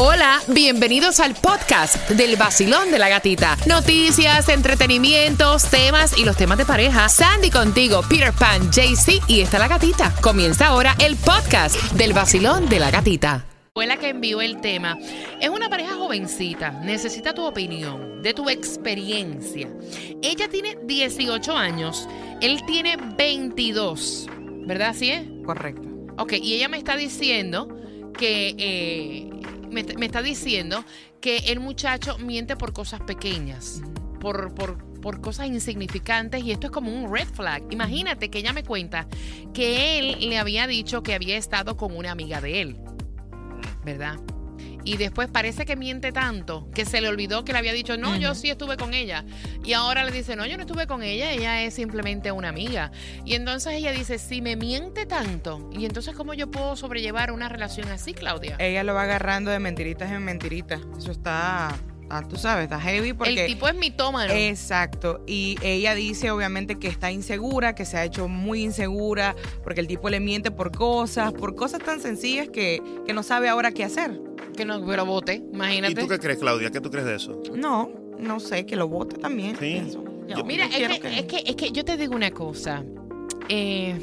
Hola, bienvenidos al podcast del vacilón de la gatita. Noticias, entretenimientos, temas y los temas de pareja. Sandy contigo, Peter Pan, JC y está la gatita. Comienza ahora el podcast del vacilón de la gatita. Fue la que envió el tema. Es una pareja jovencita. Necesita tu opinión, de tu experiencia. Ella tiene 18 años. Él tiene 22. ¿Verdad? ¿Así es? Correcto. Ok, y ella me está diciendo que eh, me, me está diciendo que el muchacho miente por cosas pequeñas, por, por, por cosas insignificantes y esto es como un red flag. Imagínate que ella me cuenta que él le había dicho que había estado con una amiga de él, ¿verdad? Y después parece que miente tanto que se le olvidó que le había dicho, no, yo sí estuve con ella. Y ahora le dice, no, yo no estuve con ella, ella es simplemente una amiga. Y entonces ella dice, si me miente tanto, ¿y entonces cómo yo puedo sobrellevar una relación así, Claudia? Ella lo va agarrando de mentiritas en mentiritas. Eso está, ah, tú sabes, está heavy porque... El tipo es mitómano. Exacto. Y ella dice obviamente que está insegura, que se ha hecho muy insegura, porque el tipo le miente por cosas, por cosas tan sencillas que, que no sabe ahora qué hacer. Que no, pero vote, ¿Y imagínate. tú qué crees, Claudia? ¿Qué tú crees de eso? No, no sé, que lo vote también. Sí. Yo- Mira, es quiero que, es, que, es que yo te digo una cosa. Eh,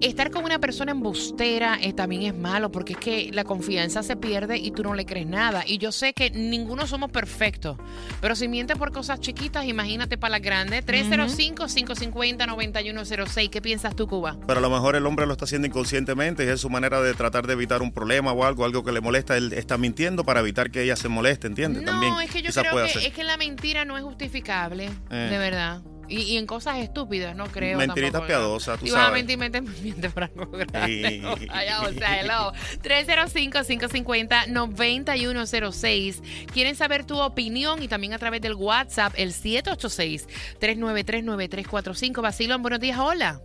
estar con una persona embustera eh, también es malo porque es que la confianza se pierde y tú no le crees nada. Y yo sé que ninguno somos perfectos, pero si mientes por cosas chiquitas, imagínate para las grandes. 305-550-9106. ¿Qué piensas tú, Cuba? Pero a lo mejor el hombre lo está haciendo inconscientemente y es su manera de tratar de evitar un problema o algo, algo que le molesta. Él está mintiendo para evitar que ella se moleste, ¿entiendes? No, También es que yo creo que, es que la mentira no es justificable, Eh. de verdad. Y, y en cosas estúpidas, no creo. Mentiritas piadosas, tú Y vas a sabes. mentir, mente, miente por algo grande. Sí. No vaya, o sea, hello. 305-550-9106. Quieren saber tu opinión y también a través del WhatsApp, el 786-393-9345. Basilón, buenos días, hola.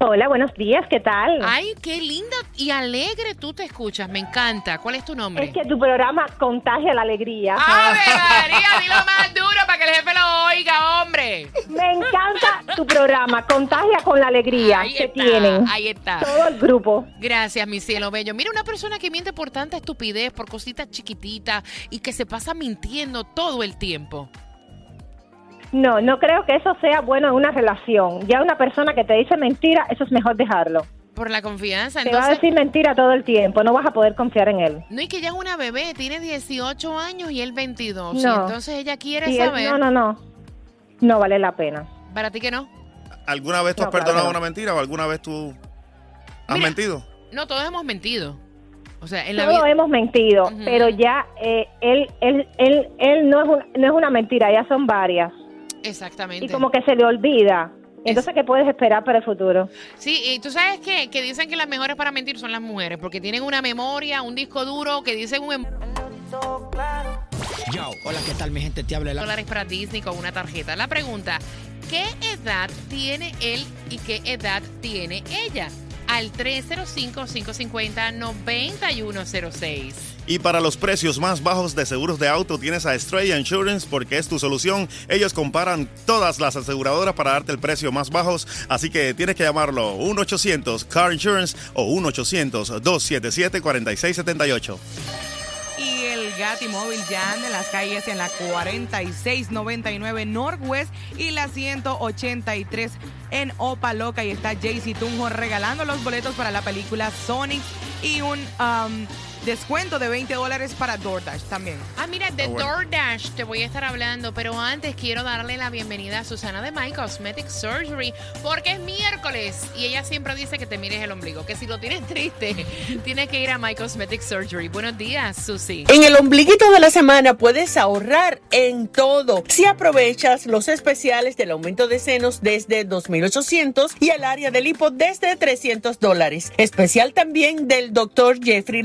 Hola, buenos días, ¿qué tal? Ay, qué lindo y alegre tú te escuchas, me encanta. ¿Cuál es tu nombre? Es que tu programa contagia la alegría. ¡Ave María, dilo más duro para que el jefe lo oiga, hombre! Me encanta tu programa, contagia con la alegría Ahí que está, tienen ahí está. todo el grupo. Gracias, mi cielo bello. Mira, una persona que miente por tanta estupidez, por cositas chiquititas y que se pasa mintiendo todo el tiempo. No, no creo que eso sea bueno en una relación. Ya una persona que te dice mentira, eso es mejor dejarlo. Por la confianza. Te va a decir mentira todo el tiempo, no vas a poder confiar en él. no, y que ella es una bebé, tiene 18 años y él 22. Y No. entonces ella quiere él- saber. no, no, no. No vale la pena. Para ti que no. ¿Alguna vez tú No, has perdonado una mentira o alguna vez tú has Mira, mentido? No, todos hemos mentido. O sea, en la Todos vida. hemos mentido, pero ya eh, él, él, él, él no, es un- no es una mentira, ya son varias. Exactamente. Y como que se le olvida. Entonces, ¿qué puedes esperar para el futuro? Sí, y tú sabes que, que dicen que las mejores para mentir son las mujeres, porque tienen una memoria, un disco duro que dicen un em- Yo, hola, ¿qué tal mi gente? Te habla el dólares para Disney con una tarjeta. La pregunta, ¿qué edad tiene él y qué edad tiene ella? Al 305-550-9106. Y para los precios más bajos de seguros de auto tienes a Estrella Insurance porque es tu solución. Ellos comparan todas las aseguradoras para darte el precio más bajos, así que tienes que llamarlo 1-800 Car Insurance o 1-800-277-4678. Y el Gati Móvil ya en las calles en la 4699 Northwest y la 183 en Opa Loca. Y está Jaycee Tunjo regalando los boletos para la película Sonic y un um, descuento de 20 dólares para DoorDash también. Ah, mira, de bueno. DoorDash te voy a estar hablando, pero antes quiero darle la bienvenida a Susana de My Cosmetic Surgery, porque es miércoles y ella siempre dice que te mires el ombligo, que si lo tienes triste, tienes que ir a My Cosmetic Surgery. Buenos días, Susi. En el ombliguito de la semana puedes ahorrar en todo si aprovechas los especiales del aumento de senos desde 2.800 y el área del hipo desde 300 dólares. Especial también del doctor Jeffrey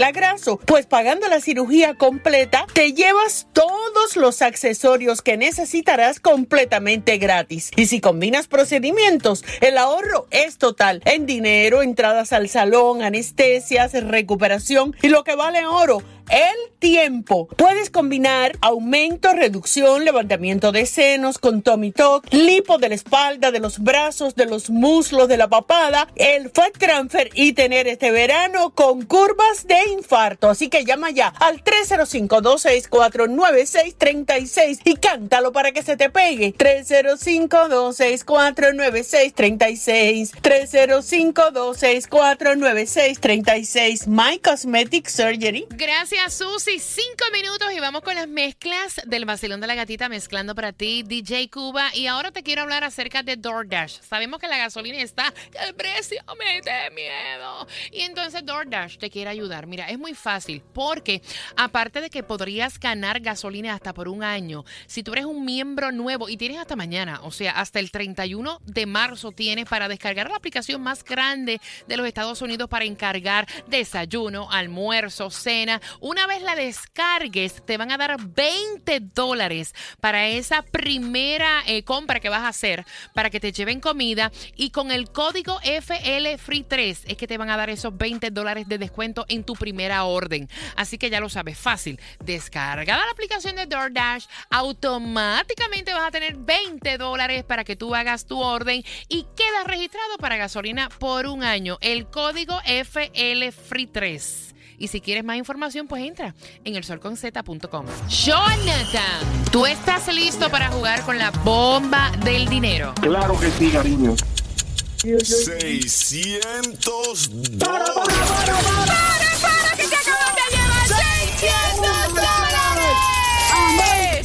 Pues pagando la cirugía completa te llevas todos los accesorios que necesitarás completamente gratis. Y si combinas procedimientos, el ahorro es total en dinero, entradas al salón, anestesias, recuperación y lo que vale oro el tiempo. Puedes combinar aumento, reducción, levantamiento de senos con Tommy Talk, lipo de la espalda, de los brazos, de los muslos, de la papada, el Fat Transfer y tener este verano con curvas de infarto. Así que llama ya al 305-264-9636 y cántalo para que se te pegue. 305-264-9636. 305-264-9636. My Cosmetic Surgery. Gracias, Susi. Cinco minutos y vamos con las mezclas del vacilón de la gatita mezclando para ti, DJ Cuba. Y ahora te quiero hablar acerca de DoorDash. Sabemos que la gasolina está, que el precio me da miedo. Y entonces DoorDash te quiere ayudar. Mira, es muy fácil porque aparte de que podrías ganar gasolina hasta por un año, si tú eres un miembro nuevo y tienes hasta mañana, o sea, hasta el 31 de marzo tienes para descargar la aplicación más grande de los Estados Unidos para encargar desayuno, almuerzo, cena. Una vez la descargues, te van a dar 20 dólares para esa primera eh, compra que vas a hacer para que te lleven comida y con el código FL Free 3 es que te van a dar esos 20 dólares de descuento en tu primera orden. Así que ya lo sabes, fácil. Descarga la aplicación de DoorDash, automáticamente vas a tener 20 dólares para que tú hagas tu orden y quedas registrado para gasolina por un año. El código FL Free 3. Y si quieres más información, pues entra en elsolconz.com. Jonathan, ¿tú estás listo para jugar con la bomba del dinero? Claro que sí, cariño. 600 dólares. ¡Para, que te acabas de llevar 600 dólares!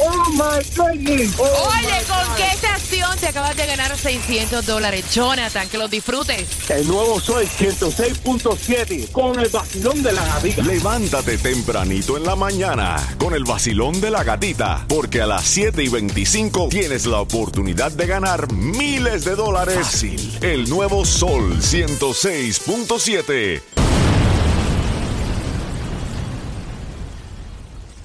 Oh my goodness. Oh, Oye, ¿con qué estación te acabas de ganar 600 dólares? Jonathan, que los disfrutes. El nuevo Sol 106.7 con el vacilón de la gatita. Levántate tempranito en la mañana con el vacilón de la gatita, porque a las 7 y 25 tienes la oportunidad de ganar miles de dólares. Fácil. El nuevo Sol 106.7.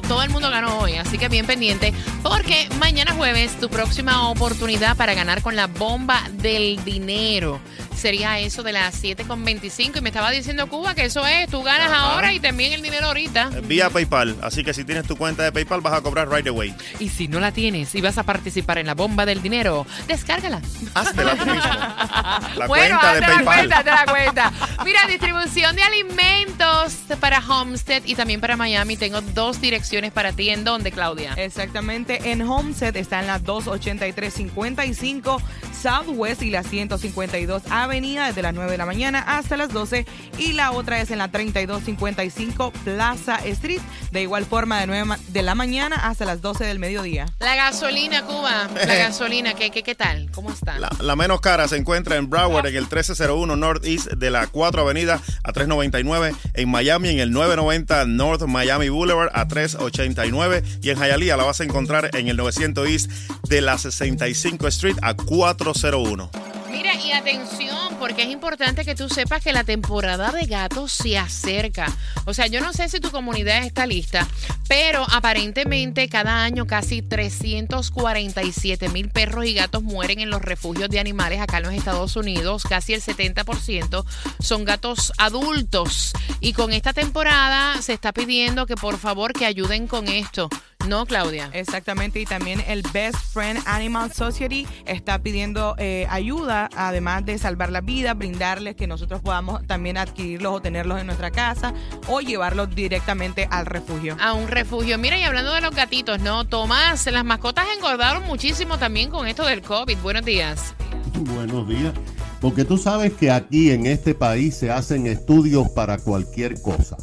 Todo el mundo ganó hoy, así que bien pendiente, porque mañana jueves tu próxima oportunidad para ganar con la bomba del dinero sería eso de las 7.25 y me estaba diciendo Cuba que eso es, tú ganas Ajá. ahora y te envían el dinero ahorita. Vía PayPal. Así que si tienes tu cuenta de PayPal, vas a cobrar right away. Y si no la tienes y vas a participar en la bomba del dinero, descárgala. Háztela tú mismo. La bueno, cuenta de hazte la PayPal. cuenta, hazte la cuenta. Mira, distribución de alimentos para Homestead y también para Miami. Tengo dos direcciones para ti. ¿En dónde, Claudia? Exactamente, en Homestead está en la 283-55 Southwest y la 152 Avenida desde las 9 de la mañana hasta las 12 y la otra es en la 3255 Plaza Street de igual forma de 9 ma- de la mañana hasta las 12 del mediodía. La gasolina, Cuba. La gasolina, ¿qué, qué, qué tal? ¿Cómo está? La, la menos cara se encuentra en Broward en el 1301 Northeast de la 4 Avenida a 399. En Miami en el 990 North Miami Boulevard a 389. Y en Hialeah la vas a encontrar en el 900 East de la 65 Street a 401. Mira, y atención, porque es importante que tú sepas que la temporada de gatos se acerca. O sea, yo no sé si tu comunidad está lista, pero aparentemente cada año casi 347 mil perros y gatos mueren en los refugios de animales acá en los Estados Unidos. Casi el 70% son gatos adultos. Y con esta temporada se está pidiendo que por favor que ayuden con esto. ¿No, Claudia? Exactamente, y también el Best Friend Animal Society está pidiendo eh, ayuda, además de salvar la vida, brindarles que nosotros podamos también adquirirlos o tenerlos en nuestra casa o llevarlos directamente al refugio. a un refugio. Mira, y hablando de los gatitos, ¿no? Tomás, las mascotas engordaron muchísimo también con esto del COVID. Buenos días. Buenos días. Porque tú sabes que aquí en este país se hacen estudios para cualquier cosa.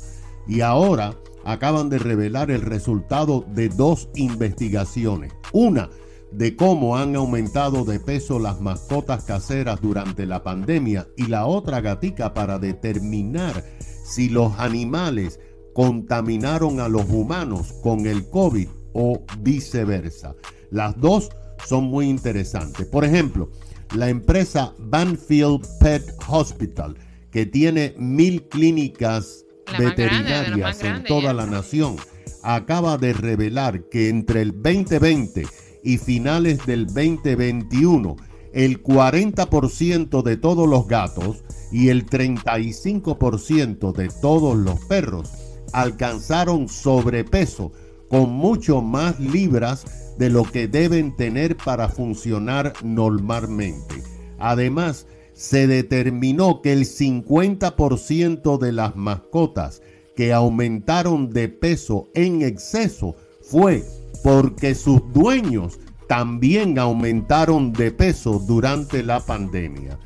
Y ahora acaban de revelar el resultado de dos investigaciones. Una de cómo han aumentado de peso las mascotas caseras durante la pandemia y la otra gatica para determinar si los animales contaminaron a los humanos con el COVID o viceversa. Las dos son muy interesantes. Por ejemplo, la empresa Banfield Pet Hospital, que tiene mil clínicas Veterinarias en toda la nación, acaba de revelar que entre el 2020 y finales del 2021, el 40% de todos los gatos y el 35% de todos los perros alcanzaron sobrepeso con mucho más libras de lo que deben tener para funcionar normalmente. Además, se determinó que el 50% de las mascotas que aumentaron de peso en exceso fue porque sus dueños también aumentaron de peso durante la pandemia.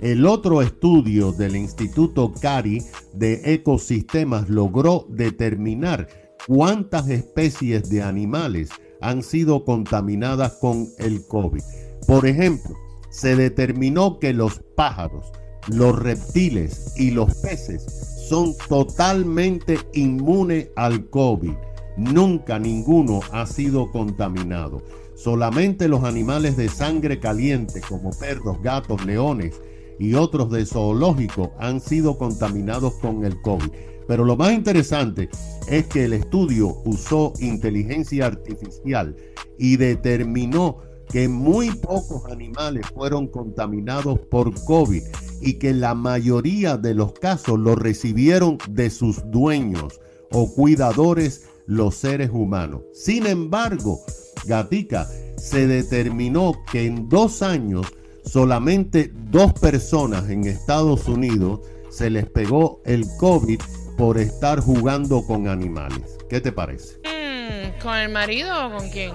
El otro estudio del Instituto CARI de Ecosistemas logró determinar cuántas especies de animales han sido contaminadas con el COVID. Por ejemplo, se determinó que los pájaros, los reptiles y los peces son totalmente inmunes al COVID. Nunca ninguno ha sido contaminado. Solamente los animales de sangre caliente como perros, gatos, leones y otros de zoológico han sido contaminados con el COVID. Pero lo más interesante es que el estudio usó inteligencia artificial y determinó que muy pocos animales fueron contaminados por COVID y que la mayoría de los casos lo recibieron de sus dueños o cuidadores los seres humanos. Sin embargo, Gatica, se determinó que en dos años solamente dos personas en Estados Unidos se les pegó el COVID por estar jugando con animales. ¿Qué te parece? Mm, ¿Con el marido o con quién?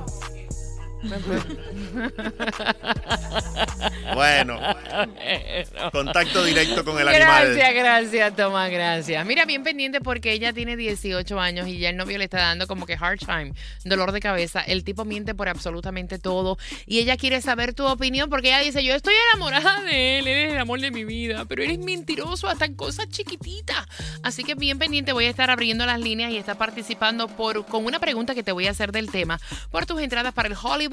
Bueno, contacto directo con el animal. Gracias, gracias, Tomás, gracias. Mira, bien pendiente porque ella tiene 18 años y ya el novio le está dando como que hard time, dolor de cabeza. El tipo miente por absolutamente todo y ella quiere saber tu opinión porque ella dice, yo estoy enamorada de él, él es el amor de mi vida, pero eres mentiroso hasta en cosas chiquititas. Así que bien pendiente, voy a estar abriendo las líneas y está participando por, con una pregunta que te voy a hacer del tema por tus entradas para el Hollywood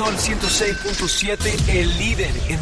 Sol 106.7, el líder en